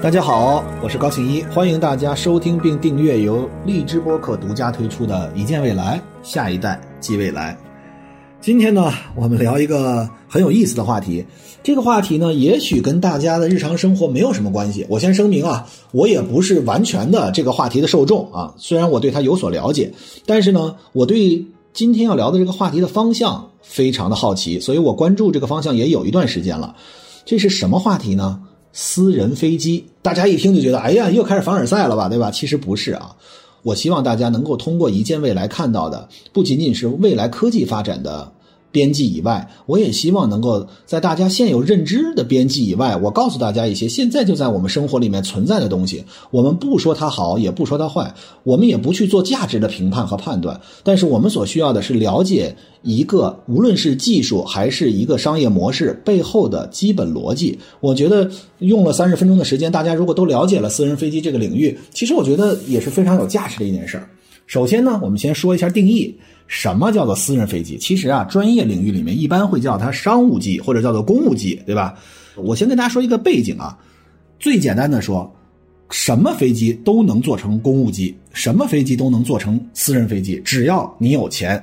大家好，我是高庆一，欢迎大家收听并订阅由荔枝播客独家推出的《一见未来，下一代即未来》。今天呢，我们聊一个很有意思的话题。这个话题呢，也许跟大家的日常生活没有什么关系。我先声明啊，我也不是完全的这个话题的受众啊。虽然我对它有所了解，但是呢，我对今天要聊的这个话题的方向非常的好奇，所以我关注这个方向也有一段时间了。这是什么话题呢？私人飞机，大家一听就觉得，哎呀，又开始凡尔赛了吧，对吧？其实不是啊。我希望大家能够通过一见未来看到的，不仅仅是未来科技发展的。边际以外，我也希望能够在大家现有认知的边际以外，我告诉大家一些现在就在我们生活里面存在的东西。我们不说它好，也不说它坏，我们也不去做价值的评判和判断。但是我们所需要的是了解一个，无论是技术还是一个商业模式背后的基本逻辑。我觉得用了三十分钟的时间，大家如果都了解了私人飞机这个领域，其实我觉得也是非常有价值的一件事儿。首先呢，我们先说一下定义。什么叫做私人飞机？其实啊，专业领域里面一般会叫它商务机或者叫做公务机，对吧？我先跟大家说一个背景啊，最简单的说，什么飞机都能做成公务机，什么飞机都能做成私人飞机，只要你有钱。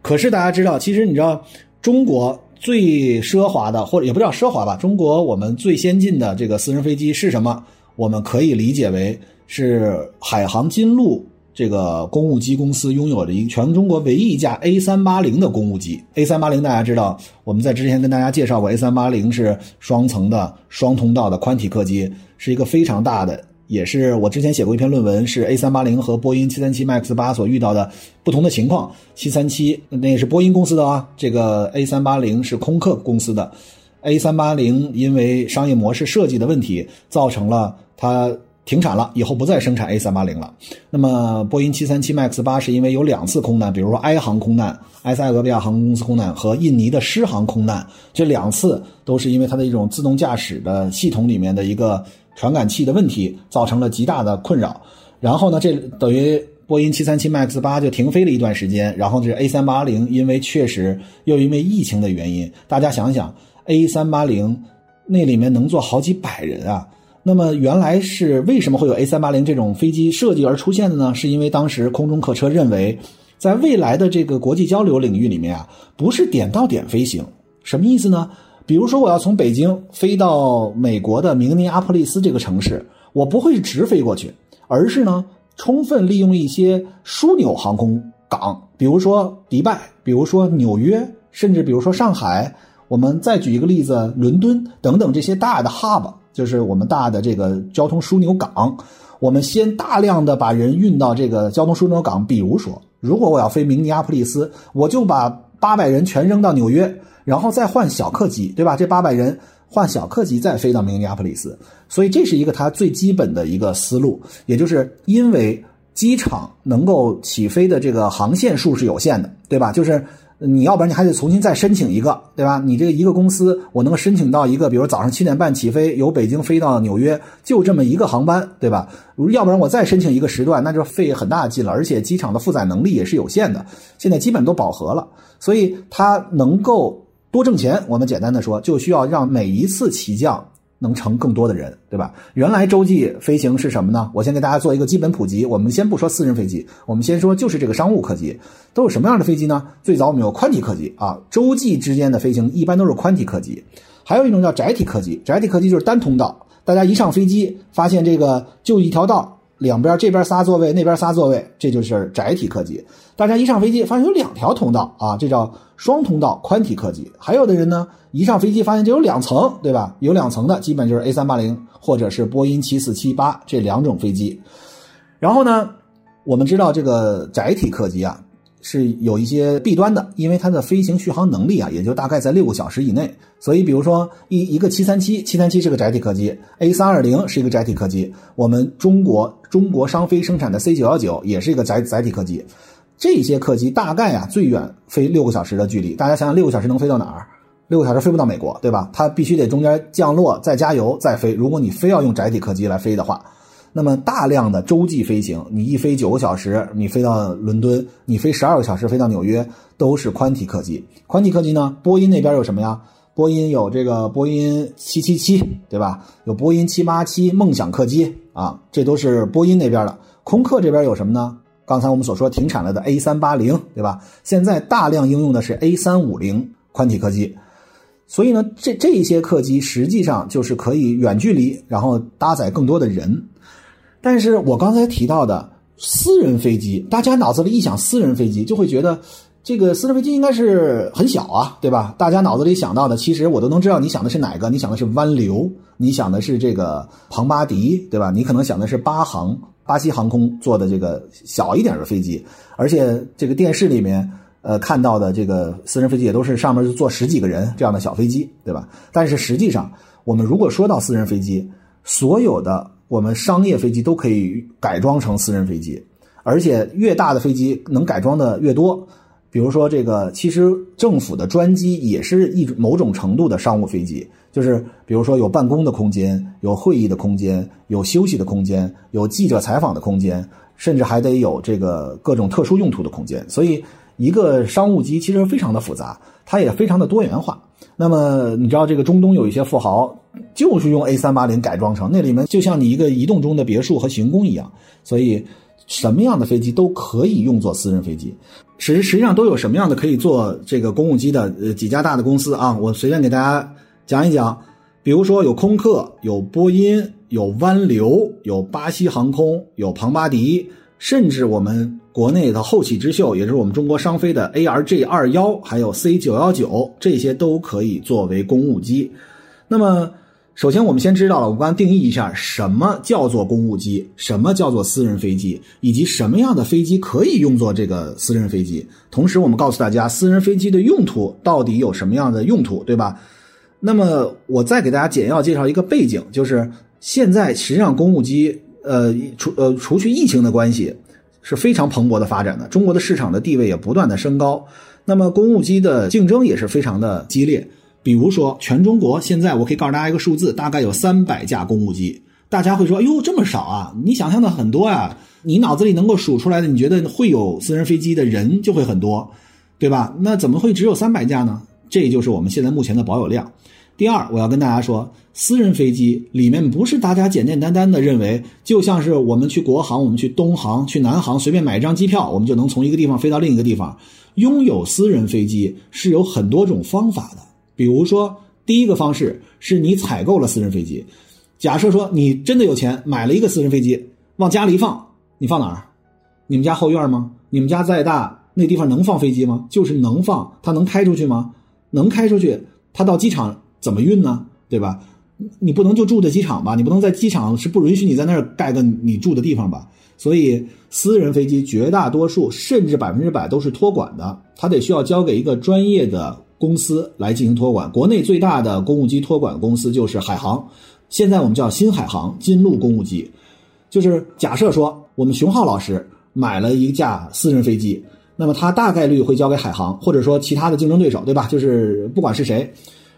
可是大家知道，其实你知道，中国最奢华的，或者也不叫奢华吧，中国我们最先进的这个私人飞机是什么？我们可以理解为是海航金鹿。这个公务机公司拥有着一全中国唯一一架 A 三八零的公务机。A 三八零大家知道，我们在之前跟大家介绍过，A 三八零是双层的双通道的宽体客机，是一个非常大的，也是我之前写过一篇论文，是 A 三八零和波音七三七 MAX 八所遇到的不同的情况。七三七那也是波音公司的啊，这个 A 三八零是空客公司的。A 三八零因为商业模式设计的问题，造成了它。停产了，以后不再生产 A 三八零了。那么，波音七三七 MAX 八是因为有两次空难，比如说埃航空难、埃塞俄比亚航空公司空难和印尼的狮航空难，这两次都是因为它的一种自动驾驶的系统里面的一个传感器的问题，造成了极大的困扰。然后呢，这等于波音七三七 MAX 八就停飞了一段时间。然后这 A 三八零因为确实又因为疫情的原因，大家想想，A 三八零那里面能坐好几百人啊。那么原来是为什么会有 A 三八零这种飞机设计而出现的呢？是因为当时空中客车认为，在未来的这个国际交流领域里面啊，不是点到点飞行，什么意思呢？比如说我要从北京飞到美国的明尼阿波利斯这个城市，我不会直飞过去，而是呢，充分利用一些枢纽航空港，比如说迪拜，比如说纽约，甚至比如说上海。我们再举一个例子，伦敦等等这些大的 hub。就是我们大的这个交通枢纽港，我们先大量的把人运到这个交通枢纽港。比如说，如果我要飞明尼阿普利斯，我就把八百人全扔到纽约，然后再换小客机，对吧？这八百人换小客机再飞到明尼阿普利斯。所以这是一个它最基本的一个思路，也就是因为机场能够起飞的这个航线数是有限的，对吧？就是。你要不然你还得重新再申请一个，对吧？你这个一个公司，我能够申请到一个，比如早上七点半起飞，由北京飞到纽约，就这么一个航班，对吧？要不然我再申请一个时段，那就费很大劲了，而且机场的负载能力也是有限的，现在基本都饱和了，所以它能够多挣钱。我们简单的说，就需要让每一次起降。能乘更多的人，对吧？原来洲际飞行是什么呢？我先给大家做一个基本普及。我们先不说私人飞机，我们先说就是这个商务客机都有什么样的飞机呢？最早我们有宽体客机啊，洲际之间的飞行一般都是宽体客机，还有一种叫窄体客机，窄体客机就是单通道，大家一上飞机发现这个就一条道。两边这边仨座位，那边仨座位，这就是窄体客机。大家一上飞机发现有两条通道啊，这叫双通道宽体客机。还有的人呢，一上飞机发现就有两层，对吧？有两层的基本就是 A 三八零或者是波音七四七八这两种飞机。然后呢，我们知道这个窄体客机啊。是有一些弊端的，因为它的飞行续航能力啊，也就大概在六个小时以内。所以，比如说一一个七三七，七三七是个窄体客机，A 三二零是一个窄体客机，我们中国中国商飞生产的 C 九幺九也是一个载载体客机。这些客机大概啊，最远飞六个小时的距离。大家想想，六个小时能飞到哪儿？六个小时飞不到美国，对吧？它必须得中间降落，再加油，再飞。如果你非要用载体客机来飞的话。那么大量的洲际飞行，你一飞九个小时，你飞到伦敦，你飞十二个小时飞到纽约，都是宽体客机。宽体客机呢，波音那边有什么呀？波音有这个波音七七七，对吧？有波音七八七梦想客机啊，这都是波音那边的。空客这边有什么呢？刚才我们所说停产了的 A 三八零，对吧？现在大量应用的是 A 三五零宽体客机。所以呢，这这些客机实际上就是可以远距离，然后搭载更多的人。但是我刚才提到的私人飞机，大家脑子里一想私人飞机，就会觉得这个私人飞机应该是很小啊，对吧？大家脑子里想到的，其实我都能知道你想的是哪个。你想的是湾流，你想的是这个庞巴迪，对吧？你可能想的是巴航，巴西航空做的这个小一点的飞机，而且这个电视里面。呃，看到的这个私人飞机也都是上面就坐十几个人这样的小飞机，对吧？但是实际上，我们如果说到私人飞机，所有的我们商业飞机都可以改装成私人飞机，而且越大的飞机能改装的越多。比如说这个，其实政府的专机也是一某种程度的商务飞机，就是比如说有办公的空间，有会议的空间，有休息的空间，有记者采访的空间，甚至还得有这个各种特殊用途的空间，所以。一个商务机其实非常的复杂，它也非常的多元化。那么你知道这个中东有一些富豪就是用 A 三八零改装成那里面就像你一个移动中的别墅和行宫一样，所以什么样的飞机都可以用作私人飞机。实实际上都有什么样的可以做这个公务机的呃几家大的公司啊？我随便给大家讲一讲，比如说有空客、有波音、有湾流、有巴西航空、有庞巴迪，甚至我们。国内的后起之秀，也就是我们中国商飞的 ARJ 二幺，还有 C 九幺九，这些都可以作为公务机。那么，首先我们先知道了，我们刚定义一下什么叫做公务机，什么叫做私人飞机，以及什么样的飞机可以用作这个私人飞机。同时，我们告诉大家，私人飞机的用途到底有什么样的用途，对吧？那么，我再给大家简要介绍一个背景，就是现在实际上公务机，呃，除呃除去疫情的关系。是非常蓬勃的发展的，中国的市场的地位也不断的升高，那么公务机的竞争也是非常的激烈。比如说，全中国现在我可以告诉大家一个数字，大概有三百架公务机。大家会说，哎呦，这么少啊？你想象的很多呀，你脑子里能够数出来的，你觉得会有私人飞机的人就会很多，对吧？那怎么会只有三百架呢？这就是我们现在目前的保有量。第二，我要跟大家说，私人飞机里面不是大家简简单单的认为，就像是我们去国航、我们去东航、去南航，随便买一张机票，我们就能从一个地方飞到另一个地方。拥有私人飞机是有很多种方法的。比如说，第一个方式是你采购了私人飞机。假设说你真的有钱买了一个私人飞机，往家里一放，你放哪儿？你们家后院吗？你们家再大，那地方能放飞机吗？就是能放，它能开出去吗？能开出去，它到机场。怎么运呢？对吧？你不能就住在机场吧？你不能在机场是不允许你在那儿盖个你住的地方吧？所以私人飞机绝大多数甚至百分之百都是托管的，它得需要交给一个专业的公司来进行托管。国内最大的公务机托管公司就是海航，现在我们叫新海航金鹿公务机。就是假设说我们熊浩老师买了一架私人飞机，那么他大概率会交给海航，或者说其他的竞争对手，对吧？就是不管是谁。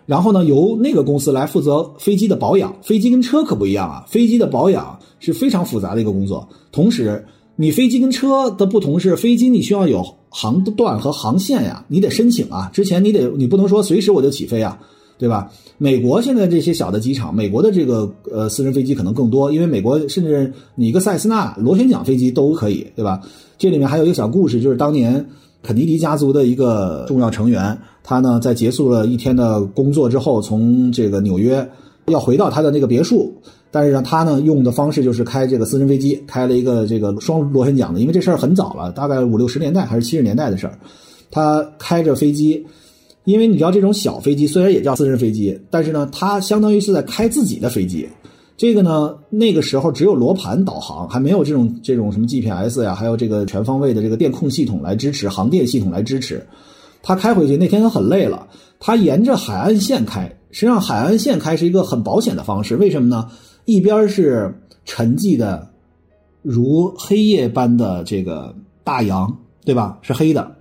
然后呢，由那个公司来负责飞机的保养。飞机跟车可不一样啊，飞机的保养是非常复杂的一个工作。同时，你飞机跟车的不同是，飞机你需要有航段和航线呀，你得申请啊。之前你得，你不能说随时我就起飞啊，对吧？美国现在这些小的机场，美国的这个呃私人飞机可能更多，因为美国甚至你一个塞斯纳螺旋桨飞机都可以，对吧？这里面还有一个小故事，就是当年。肯尼迪家族的一个重要成员，他呢在结束了一天的工作之后，从这个纽约要回到他的那个别墅，但是呢，他呢用的方式就是开这个私人飞机，开了一个这个双螺旋桨的，因为这事儿很早了，大概五六十年代还是七十年代的事儿。他开着飞机，因为你知道这种小飞机虽然也叫私人飞机，但是呢，他相当于是在开自己的飞机。这个呢，那个时候只有罗盘导航，还没有这种这种什么 GPS 呀，还有这个全方位的这个电控系统来支持航电系统来支持。他开回去那天他很累了，他沿着海岸线开。实际上，海岸线开是一个很保险的方式，为什么呢？一边是沉寂的如黑夜般的这个大洋，对吧？是黑的，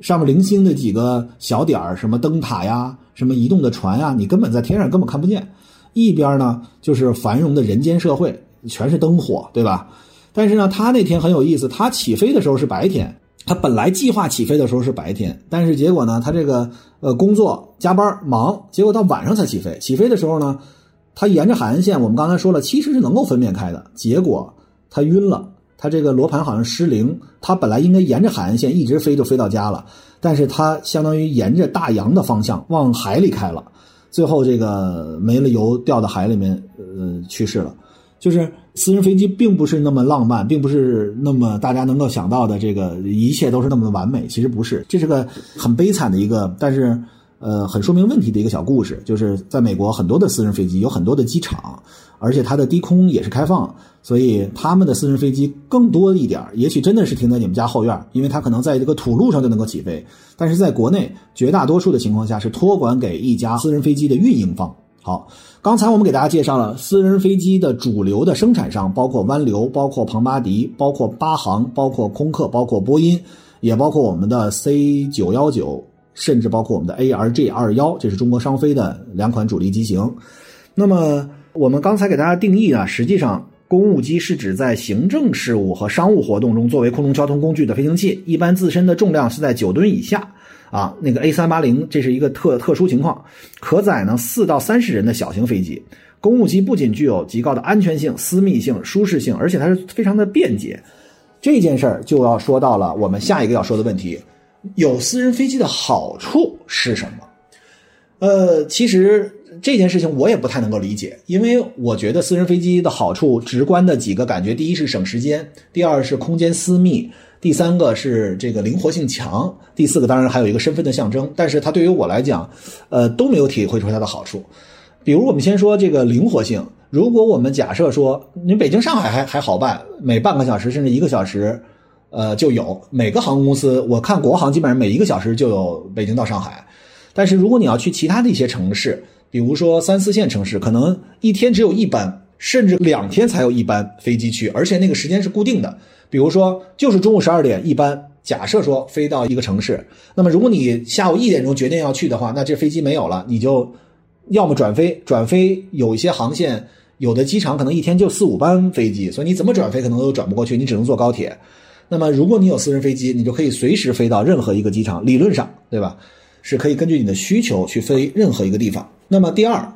上面零星的几个小点儿，什么灯塔呀，什么移动的船呀，你根本在天上根本看不见。一边呢就是繁荣的人间社会，全是灯火，对吧？但是呢，他那天很有意思，他起飞的时候是白天，他本来计划起飞的时候是白天，但是结果呢，他这个呃工作加班忙，结果到晚上才起飞。起飞的时候呢，他沿着海岸线，我们刚才说了，其实是能够分辨开的。结果他晕了，他这个罗盘好像失灵。他本来应该沿着海岸线一直飞，就飞到家了，但是他相当于沿着大洋的方向往海里开了，最后这个没了油，掉到海里面，呃，去世了。就是私人飞机并不是那么浪漫，并不是那么大家能够想到的，这个一切都是那么的完美。其实不是，这是个很悲惨的一个，但是呃很说明问题的一个小故事。就是在美国，很多的私人飞机有很多的机场，而且它的低空也是开放，所以他们的私人飞机更多一点也许真的是停在你们家后院，因为它可能在这个土路上就能够起飞。但是在国内，绝大多数的情况下是托管给一家私人飞机的运营方。好，刚才我们给大家介绍了私人飞机的主流的生产商，包括湾流，包括庞巴迪，包括巴航，包括空客，包括波音，也包括我们的 C 九幺九，甚至包括我们的 ARJ 二幺，这是中国商飞的两款主力机型。那么我们刚才给大家定义啊，实际上公务机是指在行政事务和商务活动中作为空中交通工具的飞行器，一般自身的重量是在九吨以下。啊，那个 A 三八零这是一个特特殊情况，可载呢四到三十人的小型飞机。公务机不仅具有极高的安全性、私密性、舒适性，而且它是非常的便捷。这件事儿就要说到了我们下一个要说的问题：有私人飞机的好处是什么？呃，其实这件事情我也不太能够理解，因为我觉得私人飞机的好处直观的几个感觉，第一是省时间，第二是空间私密。第三个是这个灵活性强，第四个当然还有一个身份的象征，但是它对于我来讲，呃都没有体会出它的好处。比如我们先说这个灵活性，如果我们假设说你北京上海还还好办，每半个小时甚至一个小时，呃就有每个航空公司，我看国航基本上每一个小时就有北京到上海，但是如果你要去其他的一些城市，比如说三四线城市，可能一天只有一班，甚至两天才有一班飞机去，而且那个时间是固定的。比如说，就是中午十二点，一班假设说飞到一个城市，那么如果你下午一点钟决定要去的话，那这飞机没有了，你就要么转飞，转飞有一些航线，有的机场可能一天就四五班飞机，所以你怎么转飞可能都转不过去，你只能坐高铁。那么如果你有私人飞机，你就可以随时飞到任何一个机场，理论上，对吧？是可以根据你的需求去飞任何一个地方。那么第二，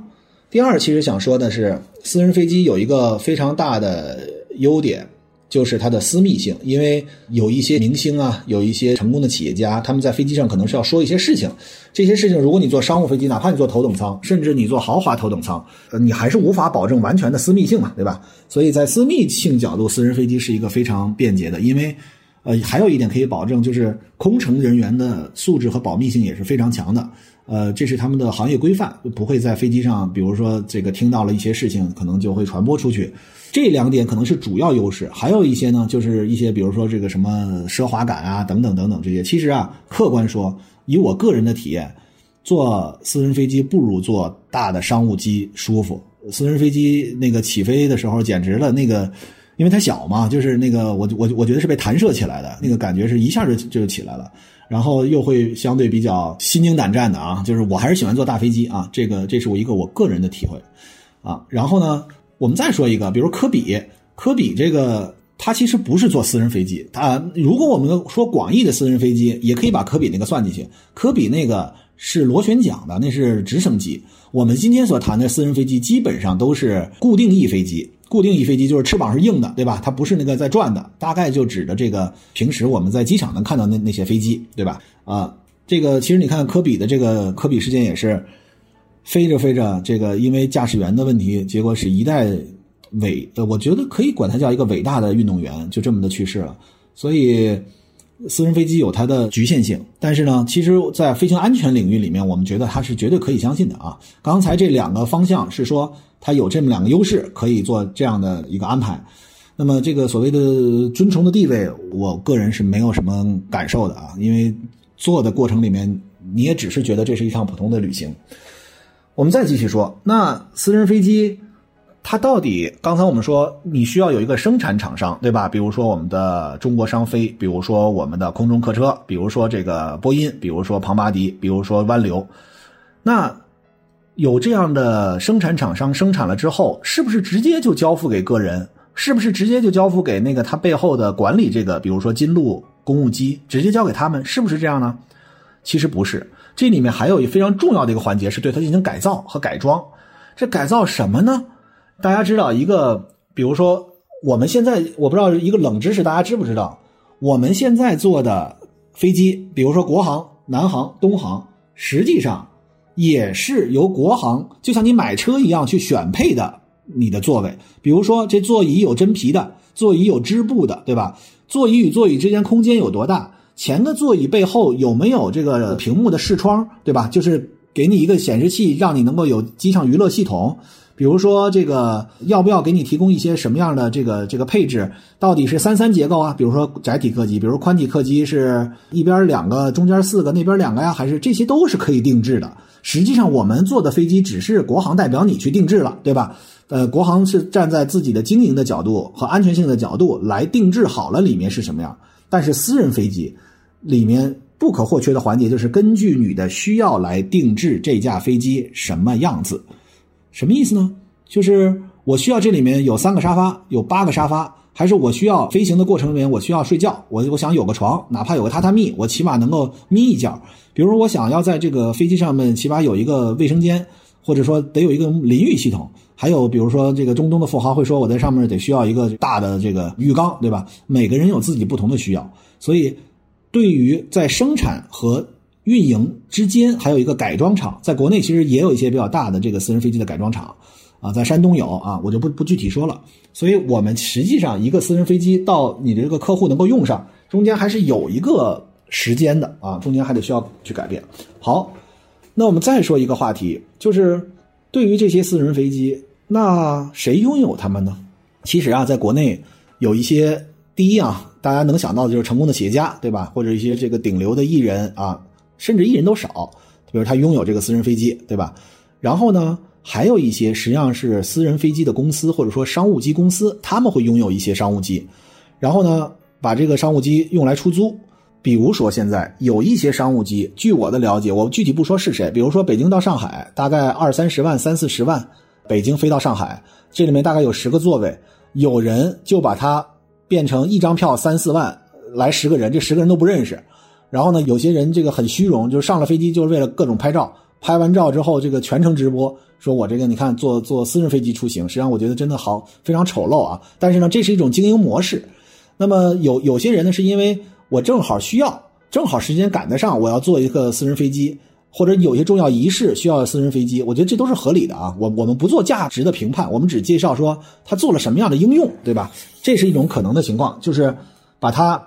第二其实想说的是，私人飞机有一个非常大的优点。就是它的私密性，因为有一些明星啊，有一些成功的企业家，他们在飞机上可能是要说一些事情。这些事情，如果你坐商务飞机，哪怕你坐头等舱，甚至你坐豪华头等舱，呃，你还是无法保证完全的私密性嘛，对吧？所以在私密性角度，私人飞机是一个非常便捷的，因为，呃，还有一点可以保证，就是空乘人员的素质和保密性也是非常强的。呃，这是他们的行业规范，不会在飞机上，比如说这个听到了一些事情，可能就会传播出去。这两点可能是主要优势，还有一些呢，就是一些比如说这个什么奢华感啊，等等等等这些。其实啊，客观说，以我个人的体验，坐私人飞机不如坐大的商务机舒服。私人飞机那个起飞的时候，简直了，那个因为它小嘛，就是那个我我我觉得是被弹射起来的，那个感觉是一下就就起来了，然后又会相对比较心惊胆战的啊。就是我还是喜欢坐大飞机啊，这个这是我一个我个人的体会啊。然后呢？我们再说一个，比如科比，科比这个他其实不是坐私人飞机，他如果我们说广义的私人飞机，也可以把科比那个算进去。科比那个是螺旋桨的，那是直升机。我们今天所谈的私人飞机基本上都是固定翼飞机，固定翼飞机就是翅膀是硬的，对吧？它不是那个在转的，大概就指的这个平时我们在机场能看到那那些飞机，对吧？啊，这个其实你看科比的这个科比事件也是。飞着飞着，这个因为驾驶员的问题，结果是一代伟，呃，我觉得可以管他叫一个伟大的运动员，就这么的去世了。所以，私人飞机有它的局限性，但是呢，其实，在飞行安全领域里面，我们觉得它是绝对可以相信的啊。刚才这两个方向是说它有这么两个优势，可以做这样的一个安排。那么，这个所谓的尊崇的地位，我个人是没有什么感受的啊，因为做的过程里面，你也只是觉得这是一趟普通的旅行。我们再继续说，那私人飞机，它到底？刚才我们说，你需要有一个生产厂商，对吧？比如说我们的中国商飞，比如说我们的空中客车，比如说这个波音，比如说庞巴迪，比如说湾流。那有这样的生产厂商生产了之后，是不是直接就交付给个人？是不是直接就交付给那个他背后的管理这个，比如说金鹿公务机，直接交给他们？是不是这样呢？其实不是，这里面还有一非常重要的一个环节是对它进行改造和改装。这改造什么呢？大家知道一个，比如说我们现在我不知道一个冷知识，大家知不知道？我们现在坐的飞机，比如说国航、南航、东航，实际上也是由国航，就像你买车一样去选配的你的座位。比如说这座椅有真皮的，座椅有织布的，对吧？座椅与座椅之间空间有多大？前个座椅背后有没有这个屏幕的视窗，对吧？就是给你一个显示器，让你能够有机上娱乐系统。比如说这个要不要给你提供一些什么样的这个这个配置？到底是三三结构啊？比如说窄体客机，比如宽体客机是一边两个，中间四个，那边两个呀？还是这些都是可以定制的？实际上我们坐的飞机只是国航代表你去定制了，对吧？呃，国航是站在自己的经营的角度和安全性的角度来定制好了里面是什么样。但是私人飞机里面不可或缺的环节就是根据你的需要来定制这架飞机什么样子。什么意思呢？就是我需要这里面有三个沙发，有八个沙发，还是我需要飞行的过程里面我需要睡觉，我我想有个床，哪怕有个榻榻米，我起码能够眯一觉。比如我想要在这个飞机上面起码有一个卫生间，或者说得有一个淋浴系统。还有比如说这个中东的富豪会说我在上面得需要一个大的这个浴缸，对吧？每个人有自己不同的需要，所以对于在生产和运营之间还有一个改装厂，在国内其实也有一些比较大的这个私人飞机的改装厂，啊，在山东有啊，我就不不具体说了。所以我们实际上一个私人飞机到你的这个客户能够用上，中间还是有一个时间的啊，中间还得需要去改变。好，那我们再说一个话题，就是对于这些私人飞机，那谁拥有它们呢？其实啊，在国内有一些第一啊，大家能想到的就是成功的企业家，对吧？或者一些这个顶流的艺人啊。甚至艺人都少，比如他拥有这个私人飞机，对吧？然后呢，还有一些实际上是私人飞机的公司或者说商务机公司，他们会拥有一些商务机，然后呢，把这个商务机用来出租。比如说现在有一些商务机，据我的了解，我具体不说是谁，比如说北京到上海大概二三十万、三四十万，北京飞到上海，这里面大概有十个座位，有人就把它变成一张票三四万，来十个人，这十个人都不认识。然后呢，有些人这个很虚荣，就是上了飞机就是为了各种拍照，拍完照之后这个全程直播，说我这个你看坐坐私人飞机出行，实际上我觉得真的好非常丑陋啊。但是呢，这是一种经营模式。那么有有些人呢，是因为我正好需要，正好时间赶得上，我要坐一个私人飞机，或者有些重要仪式需要私人飞机，我觉得这都是合理的啊。我我们不做价值的评判，我们只介绍说他做了什么样的应用，对吧？这是一种可能的情况，就是把它。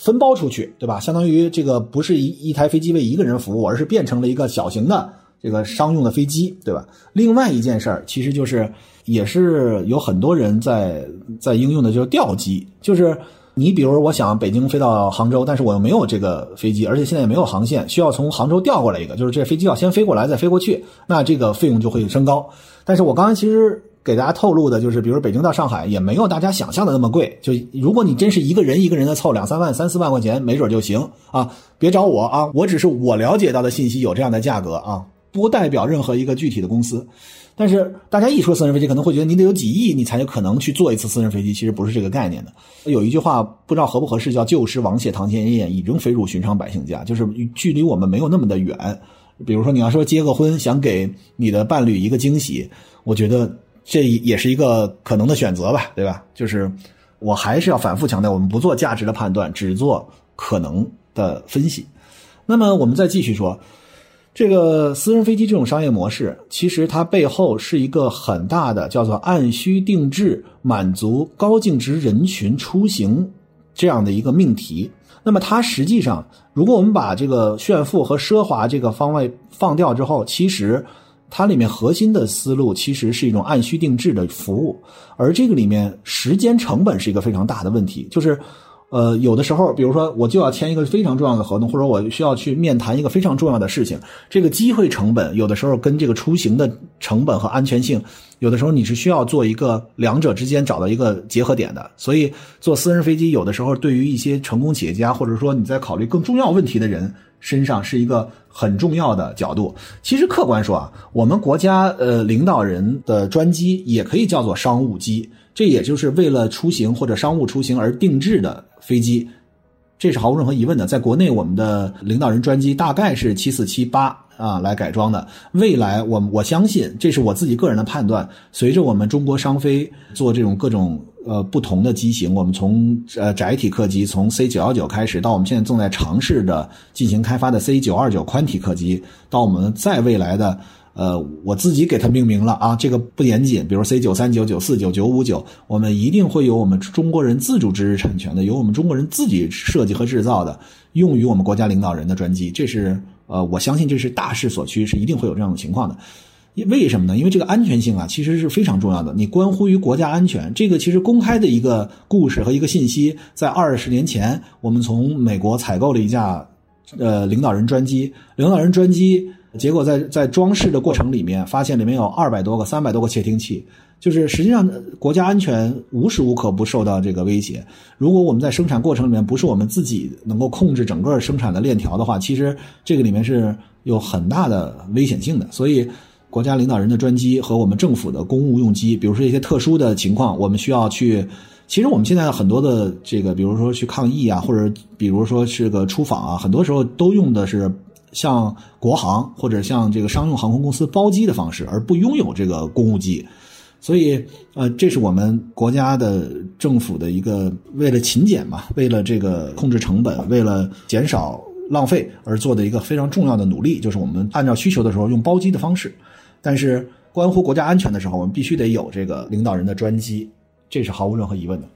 分包出去，对吧？相当于这个不是一一台飞机为一个人服务，而是变成了一个小型的这个商用的飞机，对吧？另外一件事儿，其实就是也是有很多人在在应用的，就是吊机，就是你比如我想北京飞到杭州，但是我又没有这个飞机，而且现在也没有航线，需要从杭州调过来一个，就是这飞机要先飞过来再飞过去，那这个费用就会升高。但是我刚才其实。给大家透露的就是，比如北京到上海也没有大家想象的那么贵。就如果你真是一个人一个人的凑两三万、三四万块钱，没准就行啊。别找我啊，我只是我了解到的信息有这样的价格啊，不代表任何一个具体的公司。但是大家一说私人飞机，可能会觉得你得有几亿，你才有可能去坐一次私人飞机。其实不是这个概念的。有一句话不知道合不合适，叫“旧时王谢堂前燕，已经飞入寻常百姓家”，就是距离我们没有那么的远。比如说你要说结个婚，想给你的伴侣一个惊喜，我觉得。这也是一个可能的选择吧，对吧？就是我还是要反复强调，我们不做价值的判断，只做可能的分析。那么我们再继续说，这个私人飞机这种商业模式，其实它背后是一个很大的叫做按需定制，满足高净值人群出行这样的一个命题。那么它实际上，如果我们把这个炫富和奢华这个方位放掉之后，其实。它里面核心的思路其实是一种按需定制的服务，而这个里面时间成本是一个非常大的问题。就是，呃，有的时候，比如说我就要签一个非常重要的合同，或者我需要去面谈一个非常重要的事情，这个机会成本有的时候跟这个出行的成本和安全性，有的时候你是需要做一个两者之间找到一个结合点的。所以，坐私人飞机有的时候对于一些成功企业家，或者说你在考虑更重要问题的人。身上是一个很重要的角度。其实客观说啊，我们国家呃领导人的专机也可以叫做商务机，这也就是为了出行或者商务出行而定制的飞机，这是毫无任何疑问的。在国内，我们的领导人专机大概是七四七八啊来改装的。未来，我我相信，这是我自己个人的判断。随着我们中国商飞做这种各种呃不同的机型，我们从呃窄体客机从 C 九幺九开始，到我们现在正在尝试的进行开发的 C 九二九宽体客机，到我们再未来的。呃，我自己给它命名了啊，这个不严谨。比如 C 九三九、九四九、九五九，我们一定会有我们中国人自主知识产权的，由我们中国人自己设计和制造的，用于我们国家领导人的专机。这是呃，我相信这是大势所趋，是一定会有这样的情况的。为什么呢？因为这个安全性啊，其实是非常重要的，你关乎于国家安全。这个其实公开的一个故事和一个信息，在二十年前，我们从美国采购了一架呃领导人专机，领导人专机。结果在在装饰的过程里面，发现里面有二百多个、三百多个窃听器，就是实际上国家安全无时无刻不受到这个威胁。如果我们在生产过程里面不是我们自己能够控制整个生产的链条的话，其实这个里面是有很大的危险性的。所以，国家领导人的专机和我们政府的公务用机，比如说一些特殊的情况，我们需要去。其实我们现在很多的这个，比如说去抗议啊，或者比如说是个出访啊，很多时候都用的是。像国航或者像这个商用航空公司包机的方式，而不拥有这个公务机，所以呃，这是我们国家的政府的一个为了勤俭嘛，为了这个控制成本，为了减少浪费而做的一个非常重要的努力，就是我们按照需求的时候用包机的方式，但是关乎国家安全的时候，我们必须得有这个领导人的专机，这是毫无任何疑问的。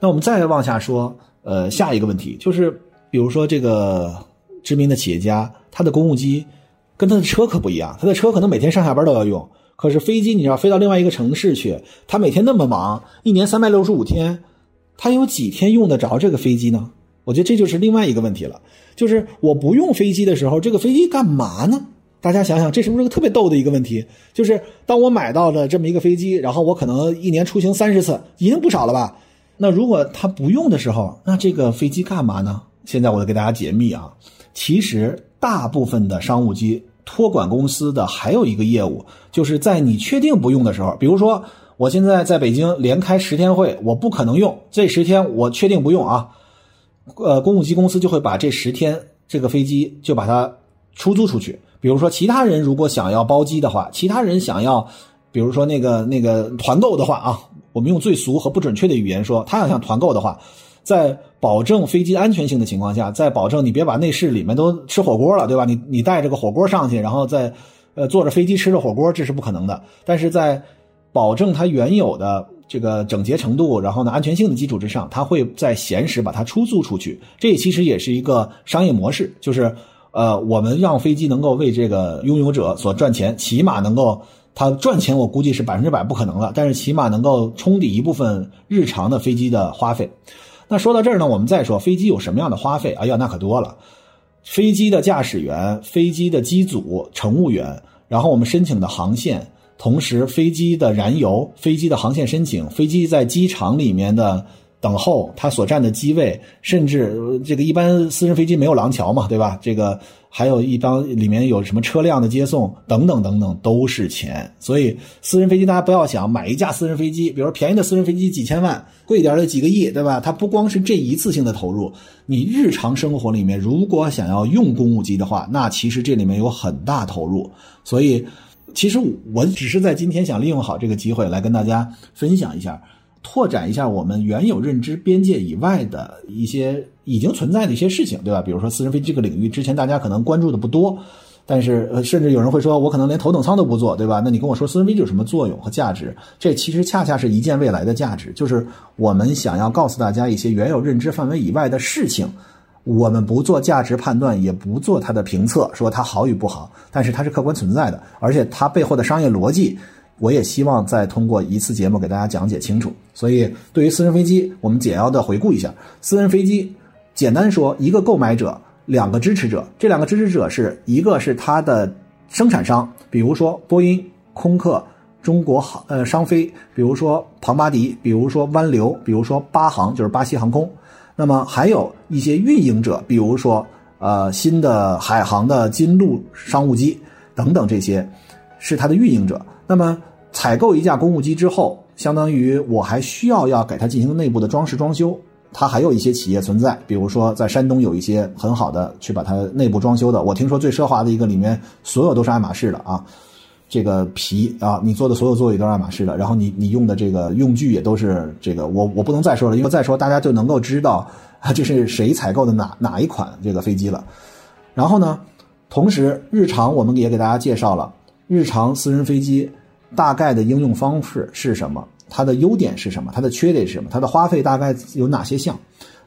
那我们再往下说，呃，下一个问题就是，比如说这个知名的企业家。他的公务机跟他的车可不一样，他的车可能每天上下班都要用，可是飞机你要飞到另外一个城市去，他每天那么忙，一年三百六十五天，他有几天用得着这个飞机呢？我觉得这就是另外一个问题了，就是我不用飞机的时候，这个飞机干嘛呢？大家想想，这是不是个特别逗的一个问题？就是当我买到了这么一个飞机，然后我可能一年出行三十次，已经不少了吧？那如果他不用的时候，那这个飞机干嘛呢？现在我给大家解密啊，其实。大部分的商务机托管公司的还有一个业务，就是在你确定不用的时候，比如说我现在在北京连开十天会，我不可能用这十天，我确定不用啊。呃，公务机公司就会把这十天这个飞机就把它出租出去。比如说其他人如果想要包机的话，其他人想要，比如说那个那个团购的话啊，我们用最俗和不准确的语言说，他要想团购的话。在保证飞机安全性的情况下，在保证你别把内饰里面都吃火锅了，对吧？你你带着个火锅上去，然后再，呃，坐着飞机吃着火锅，这是不可能的。但是在保证它原有的这个整洁程度，然后呢安全性的基础之上，它会在闲时把它出租出去。这其实也是一个商业模式，就是呃，我们让飞机能够为这个拥有者所赚钱，起码能够它赚钱，我估计是百分之百不可能了，但是起码能够冲抵一部分日常的飞机的花费。那说到这儿呢，我们再说飞机有什么样的花费？哎呀，那可多了。飞机的驾驶员、飞机的机组、乘务员，然后我们申请的航线，同时飞机的燃油、飞机的航线申请、飞机在机场里面的等候，它所占的机位，甚至这个一般私人飞机没有廊桥嘛，对吧？这个。还有一帮里面有什么车辆的接送等等等等都是钱，所以私人飞机大家不要想买一架私人飞机，比如便宜的私人飞机几千万，贵点的几个亿，对吧？它不光是这一次性的投入，你日常生活里面如果想要用公务机的话，那其实这里面有很大投入。所以，其实我只是在今天想利用好这个机会来跟大家分享一下。拓展一下我们原有认知边界以外的一些已经存在的一些事情，对吧？比如说私人飞机这个领域，之前大家可能关注的不多，但是，甚至有人会说，我可能连头等舱都不坐，对吧？那你跟我说私人飞机有什么作用和价值？这其实恰恰是一件未来的价值，就是我们想要告诉大家一些原有认知范围以外的事情，我们不做价值判断，也不做它的评测，说它好与不好，但是它是客观存在的，而且它背后的商业逻辑。我也希望再通过一次节目给大家讲解清楚。所以，对于私人飞机，我们简要的回顾一下：私人飞机，简单说，一个购买者，两个支持者。这两个支持者是一个是它的生产商，比如说波音、空客、中国航呃商飞，比如说庞巴迪，比如说湾流，比如说巴航，就是巴西航空。那么还有一些运营者，比如说呃新的海航的金鹿商务机等等，这些是它的运营者。那么，采购一架公务机之后，相当于我还需要要给它进行内部的装饰装修，它还有一些企业存在，比如说在山东有一些很好的去把它内部装修的。我听说最奢华的一个里面所有都是爱马仕的啊，这个皮啊，你做的所有座椅都是爱马仕的，然后你你用的这个用具也都是这个，我我不能再说了，因为再说大家就能够知道啊 这是谁采购的哪哪一款这个飞机了。然后呢，同时日常我们也给大家介绍了日常私人飞机大概的应用方式是什么。它的优点是什么？它的缺点是什么？它的花费大概有哪些项？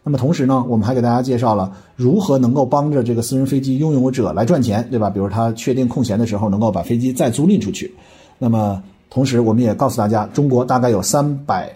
那么同时呢，我们还给大家介绍了如何能够帮着这个私人飞机拥有者来赚钱，对吧？比如他确定空闲的时候，能够把飞机再租赁出去。那么同时，我们也告诉大家，中国大概有三百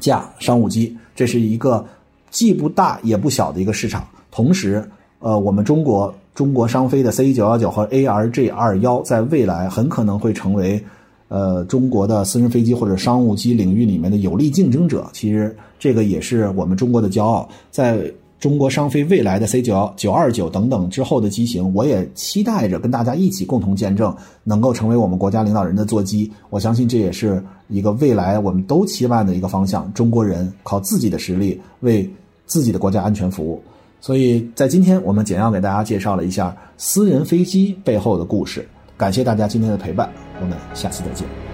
架商务机，这是一个既不大也不小的一个市场。同时，呃，我们中国中国商飞的 C 九幺九和 ARJ 二幺在未来很可能会成为。呃，中国的私人飞机或者商务机领域里面的有力竞争者，其实这个也是我们中国的骄傲。在中国商飞未来的 C 九幺九二九等等之后的机型，我也期待着跟大家一起共同见证，能够成为我们国家领导人的座机。我相信这也是一个未来我们都期望的一个方向。中国人靠自己的实力为自己的国家安全服务。所以在今天，我们简要给大家介绍了一下私人飞机背后的故事。感谢大家今天的陪伴，我们下次再见。